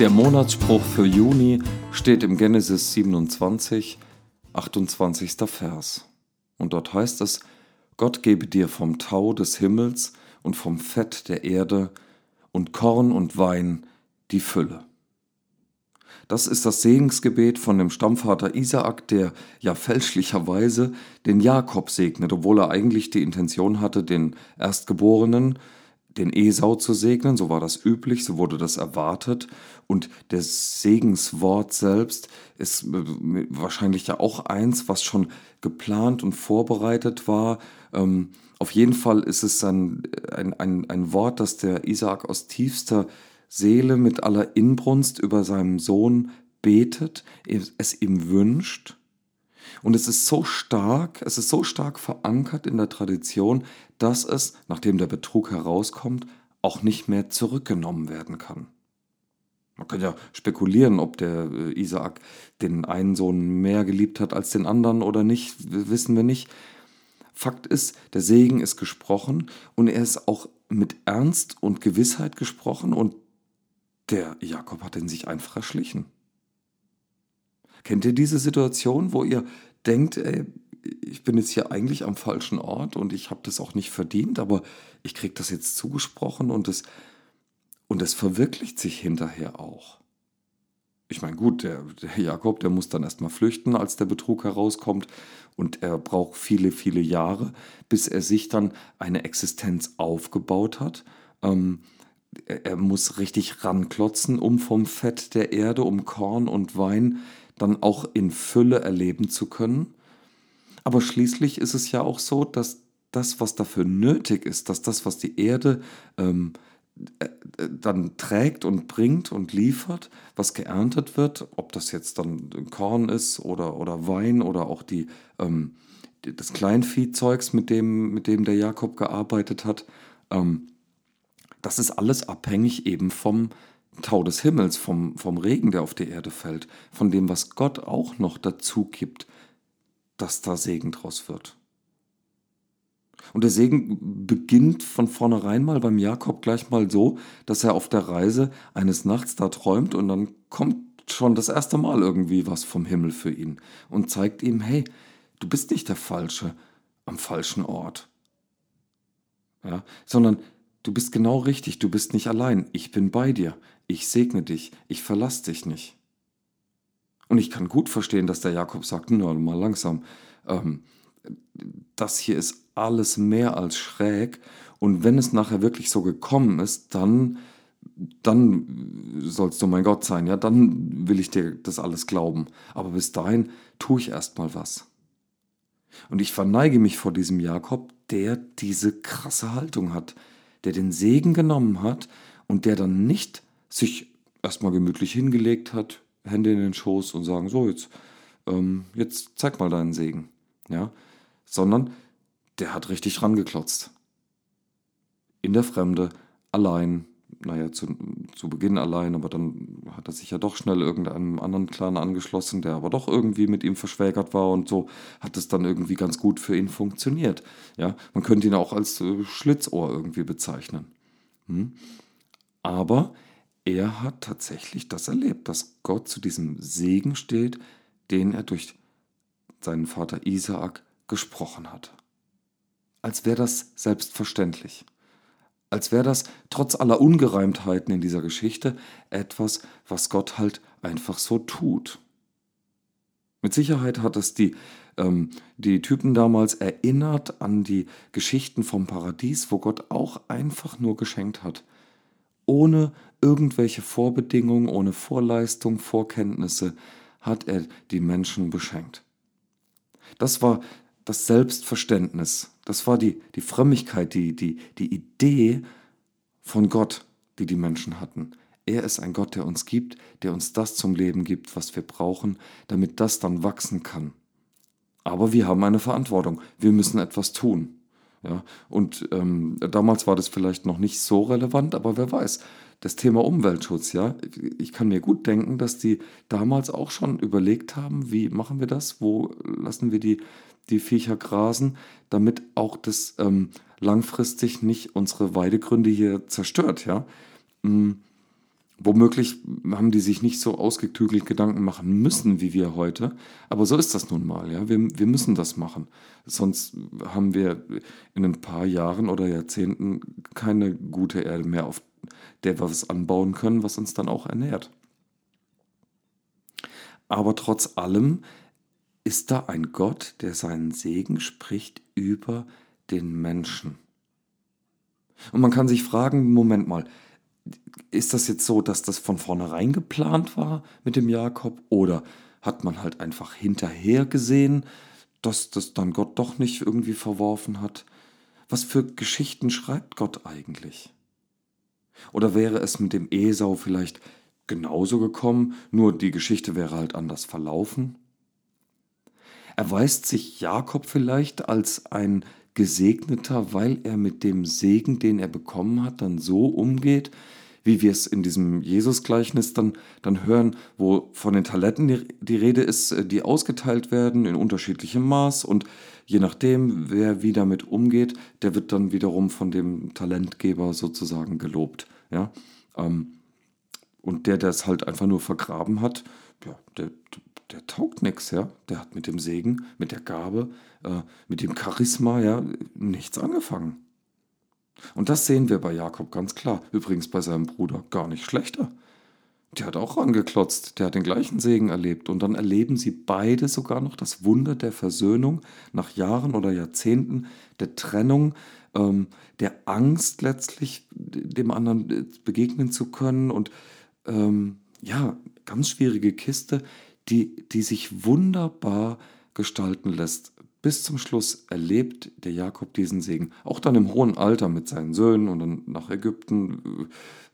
Der Monatsspruch für Juni steht im Genesis 27, 28. Vers. Und dort heißt es, Gott gebe dir vom Tau des Himmels und vom Fett der Erde und Korn und Wein die Fülle. Das ist das Segensgebet von dem Stammvater Isaak, der ja fälschlicherweise den Jakob segnet, obwohl er eigentlich die Intention hatte, den Erstgeborenen den Esau zu segnen, so war das üblich, so wurde das erwartet. Und das Segenswort selbst ist äh, wahrscheinlich ja auch eins, was schon geplant und vorbereitet war. Ähm, auf jeden Fall ist es ein, ein, ein, ein Wort, das der Isaak aus tiefster Seele mit aller Inbrunst über seinem Sohn betet, es ihm wünscht. Und es ist so stark, es ist so stark verankert in der Tradition, dass es, nachdem der Betrug herauskommt, auch nicht mehr zurückgenommen werden kann. Man kann ja spekulieren, ob der äh, Isaak den einen Sohn mehr geliebt hat als den anderen oder nicht, wissen wir nicht. Fakt ist, der Segen ist gesprochen und er ist auch mit Ernst und Gewissheit gesprochen und der Jakob hat ihn sich einfach erschlichen. Kennt ihr diese Situation, wo ihr denkt, ey, ich bin jetzt hier eigentlich am falschen Ort und ich habe das auch nicht verdient, aber ich kriege das jetzt zugesprochen und es, und verwirklicht sich hinterher auch. Ich meine, gut, der, der Jakob, der muss dann erstmal flüchten, als der Betrug herauskommt und er braucht viele, viele Jahre, bis er sich dann eine Existenz aufgebaut hat. Ähm, er, er muss richtig ranklotzen, um vom Fett der Erde, um Korn und Wein dann auch in Fülle erleben zu können. Aber schließlich ist es ja auch so, dass das, was dafür nötig ist, dass das, was die Erde ähm, äh, dann trägt und bringt und liefert, was geerntet wird, ob das jetzt dann Korn ist oder, oder Wein oder auch die, ähm, das Kleinviehzeugs, mit dem, mit dem der Jakob gearbeitet hat, ähm, das ist alles abhängig eben vom Tau des Himmels, vom, vom Regen, der auf die Erde fällt, von dem, was Gott auch noch dazu gibt, dass da Segen draus wird. Und der Segen beginnt von vornherein mal beim Jakob gleich mal so, dass er auf der Reise eines Nachts da träumt und dann kommt schon das erste Mal irgendwie was vom Himmel für ihn und zeigt ihm, hey, du bist nicht der Falsche am falschen Ort. Ja, sondern du bist genau richtig, du bist nicht allein, ich bin bei dir, ich segne dich, ich verlasse dich nicht. Und ich kann gut verstehen, dass der Jakob sagt, nur mal langsam, ähm, das hier ist alles mehr als schräg. Und wenn es nachher wirklich so gekommen ist, dann, dann sollst du mein Gott sein, ja, dann will ich dir das alles glauben. Aber bis dahin tue ich erstmal was. Und ich verneige mich vor diesem Jakob, der diese krasse Haltung hat, der den Segen genommen hat und der dann nicht sich erstmal gemütlich hingelegt hat, Hände in den Schoß und sagen, so, jetzt, ähm, jetzt zeig mal deinen Segen. Ja? Sondern der hat richtig rangeklotzt. In der Fremde, allein, naja, zu, zu Beginn allein, aber dann hat er sich ja doch schnell irgendeinem anderen Clan angeschlossen, der aber doch irgendwie mit ihm verschwägert war und so hat es dann irgendwie ganz gut für ihn funktioniert. Ja, man könnte ihn auch als äh, Schlitzohr irgendwie bezeichnen. Hm? Aber er hat tatsächlich das erlebt, dass Gott zu diesem Segen steht, den er durch seinen Vater Isaak gesprochen hat. Als wäre das selbstverständlich. Als wäre das trotz aller Ungereimtheiten in dieser Geschichte etwas, was Gott halt einfach so tut. Mit Sicherheit hat es die, ähm, die Typen damals erinnert an die Geschichten vom Paradies, wo Gott auch einfach nur geschenkt hat ohne irgendwelche Vorbedingungen, ohne Vorleistung, Vorkenntnisse hat er die Menschen beschenkt. Das war das Selbstverständnis, das war die, die Frömmigkeit, die, die, die Idee von Gott, die die Menschen hatten. Er ist ein Gott, der uns gibt, der uns das zum Leben gibt, was wir brauchen, damit das dann wachsen kann. Aber wir haben eine Verantwortung. Wir müssen etwas tun. Ja, und ähm, damals war das vielleicht noch nicht so relevant, aber wer weiß. Das Thema Umweltschutz, ja, ich kann mir gut denken, dass die damals auch schon überlegt haben, wie machen wir das, wo lassen wir die, die Viecher grasen, damit auch das ähm, langfristig nicht unsere Weidegründe hier zerstört, ja. Mm. Womöglich haben die sich nicht so ausgeklügelt Gedanken machen müssen wie wir heute, aber so ist das nun mal. Ja? Wir, wir müssen das machen. Sonst haben wir in ein paar Jahren oder Jahrzehnten keine gute Erde mehr, auf der wir was anbauen können, was uns dann auch ernährt. Aber trotz allem ist da ein Gott, der seinen Segen spricht über den Menschen. Und man kann sich fragen, Moment mal, ist das jetzt so, dass das von vornherein geplant war mit dem Jakob oder hat man halt einfach hinterher gesehen, dass das dann Gott doch nicht irgendwie verworfen hat? Was für Geschichten schreibt Gott eigentlich? Oder wäre es mit dem Esau vielleicht genauso gekommen, nur die Geschichte wäre halt anders verlaufen? Erweist sich Jakob vielleicht als ein Gesegneter, weil er mit dem Segen, den er bekommen hat, dann so umgeht, wie wir es in diesem Jesus-Gleichnis dann, dann hören, wo von den Talenten die, die Rede ist, äh, die ausgeteilt werden in unterschiedlichem Maß und je nachdem, wer wie damit umgeht, der wird dann wiederum von dem Talentgeber sozusagen gelobt. Ja? Ähm, und der, der es halt einfach nur vergraben hat, ja, der, der taugt nichts, ja. Der hat mit dem Segen, mit der Gabe, äh, mit dem Charisma, ja, nichts angefangen. Und das sehen wir bei Jakob ganz klar. Übrigens bei seinem Bruder gar nicht schlechter. Der hat auch angeklotzt, der hat den gleichen Segen erlebt. Und dann erleben sie beide sogar noch das Wunder der Versöhnung nach Jahren oder Jahrzehnten der Trennung, ähm, der Angst letztlich dem anderen äh, begegnen zu können. Und ähm, ja, ganz schwierige Kiste, die, die sich wunderbar gestalten lässt bis zum Schluss erlebt der Jakob diesen Segen. Auch dann im hohen Alter mit seinen Söhnen und dann nach Ägypten,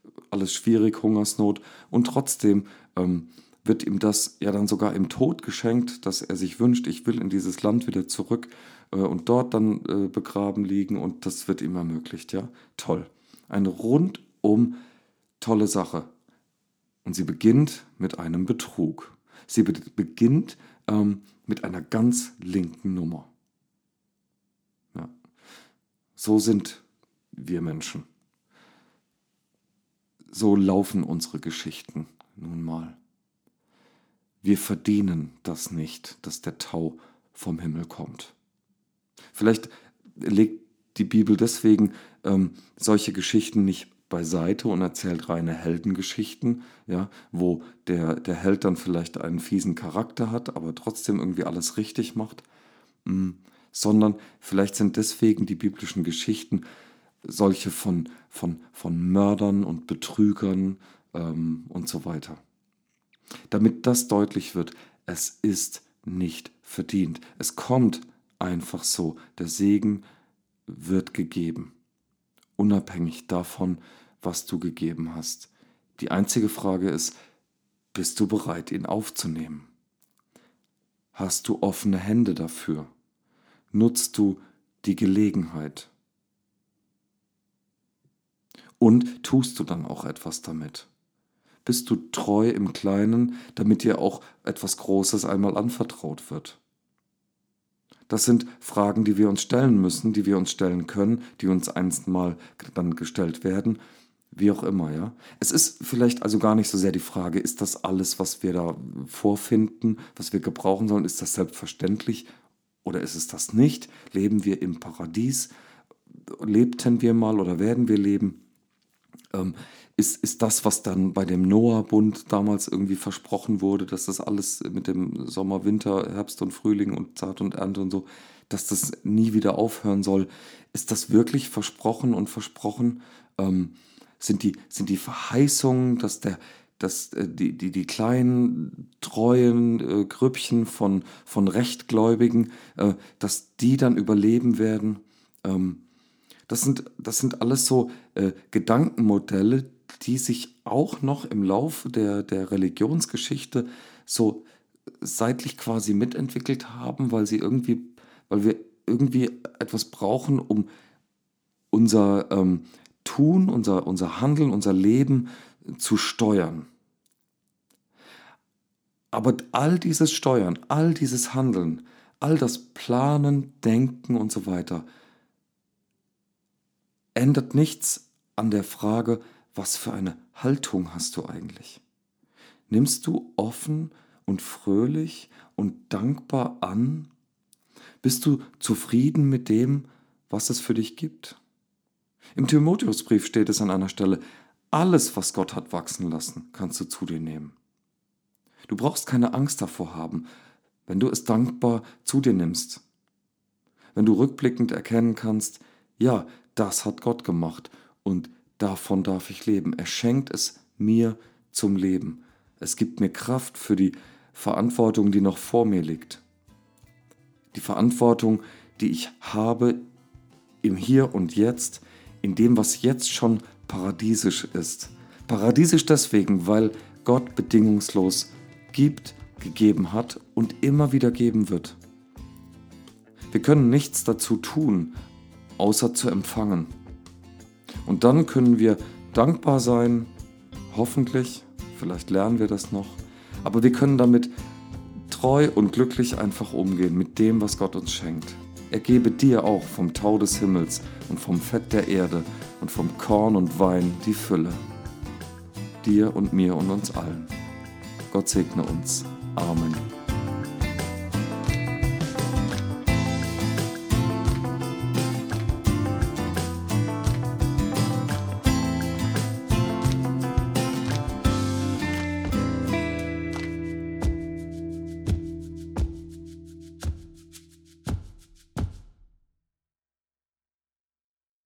äh, alles schwierig, Hungersnot. Und trotzdem ähm, wird ihm das ja dann sogar im Tod geschenkt, dass er sich wünscht, ich will in dieses Land wieder zurück äh, und dort dann äh, begraben liegen. Und das wird ihm ermöglicht. Ja, toll. Eine rundum tolle Sache. Und sie beginnt mit einem Betrug. Sie be beginnt ähm, mit einer ganz linken Nummer. Ja. So sind wir Menschen. So laufen unsere Geschichten nun mal. Wir verdienen das nicht, dass der Tau vom Himmel kommt. Vielleicht legt die Bibel deswegen ähm, solche Geschichten nicht beiseite und erzählt reine Heldengeschichten, ja, wo der, der Held dann vielleicht einen fiesen Charakter hat, aber trotzdem irgendwie alles richtig macht, mm, sondern vielleicht sind deswegen die biblischen Geschichten solche von, von, von Mördern und Betrügern ähm, und so weiter. Damit das deutlich wird, es ist nicht verdient. Es kommt einfach so. Der Segen wird gegeben unabhängig davon, was du gegeben hast. Die einzige Frage ist, bist du bereit, ihn aufzunehmen? Hast du offene Hände dafür? Nutzt du die Gelegenheit? Und tust du dann auch etwas damit? Bist du treu im Kleinen, damit dir auch etwas Großes einmal anvertraut wird? Das sind Fragen, die wir uns stellen müssen, die wir uns stellen können, die uns einst mal dann gestellt werden, wie auch immer, ja. Es ist vielleicht also gar nicht so sehr die Frage, ist das alles, was wir da vorfinden, was wir gebrauchen sollen, ist das selbstverständlich oder ist es das nicht? Leben wir im Paradies? Lebten wir mal oder werden wir leben? Ähm, ist, ist das, was dann bei dem Noah-Bund damals irgendwie versprochen wurde, dass das alles mit dem Sommer, Winter, Herbst und Frühling und Saat und Ernte und so, dass das nie wieder aufhören soll. Ist das wirklich versprochen und versprochen? Ähm, sind, die, sind die Verheißungen, dass der, dass äh, die, die, die kleinen, treuen äh, Grüppchen von, von Rechtgläubigen, äh, dass die dann überleben werden? Ähm, das, sind, das sind alles so äh, Gedankenmodelle, die sich auch noch im Laufe der, der Religionsgeschichte so seitlich quasi mitentwickelt haben, weil sie irgendwie, weil wir irgendwie etwas brauchen, um unser ähm, Tun, unser, unser Handeln, unser Leben zu steuern. Aber all dieses Steuern, all dieses Handeln, all das Planen, Denken und so weiter ändert nichts an der Frage, was für eine Haltung hast du eigentlich? Nimmst du offen und fröhlich und dankbar an? Bist du zufrieden mit dem, was es für dich gibt? Im Timotheusbrief steht es an einer Stelle, alles, was Gott hat wachsen lassen, kannst du zu dir nehmen. Du brauchst keine Angst davor haben, wenn du es dankbar zu dir nimmst. Wenn du rückblickend erkennen kannst, ja, das hat Gott gemacht und davon darf ich leben. Er schenkt es mir zum Leben. Es gibt mir Kraft für die Verantwortung, die noch vor mir liegt. Die Verantwortung, die ich habe im Hier und Jetzt, in dem, was jetzt schon paradiesisch ist. Paradiesisch deswegen, weil Gott bedingungslos gibt, gegeben hat und immer wieder geben wird. Wir können nichts dazu tun, außer zu empfangen. Und dann können wir dankbar sein, hoffentlich, vielleicht lernen wir das noch, aber wir können damit treu und glücklich einfach umgehen mit dem, was Gott uns schenkt. Er gebe dir auch vom Tau des Himmels und vom Fett der Erde und vom Korn und Wein die Fülle. Dir und mir und uns allen. Gott segne uns. Amen.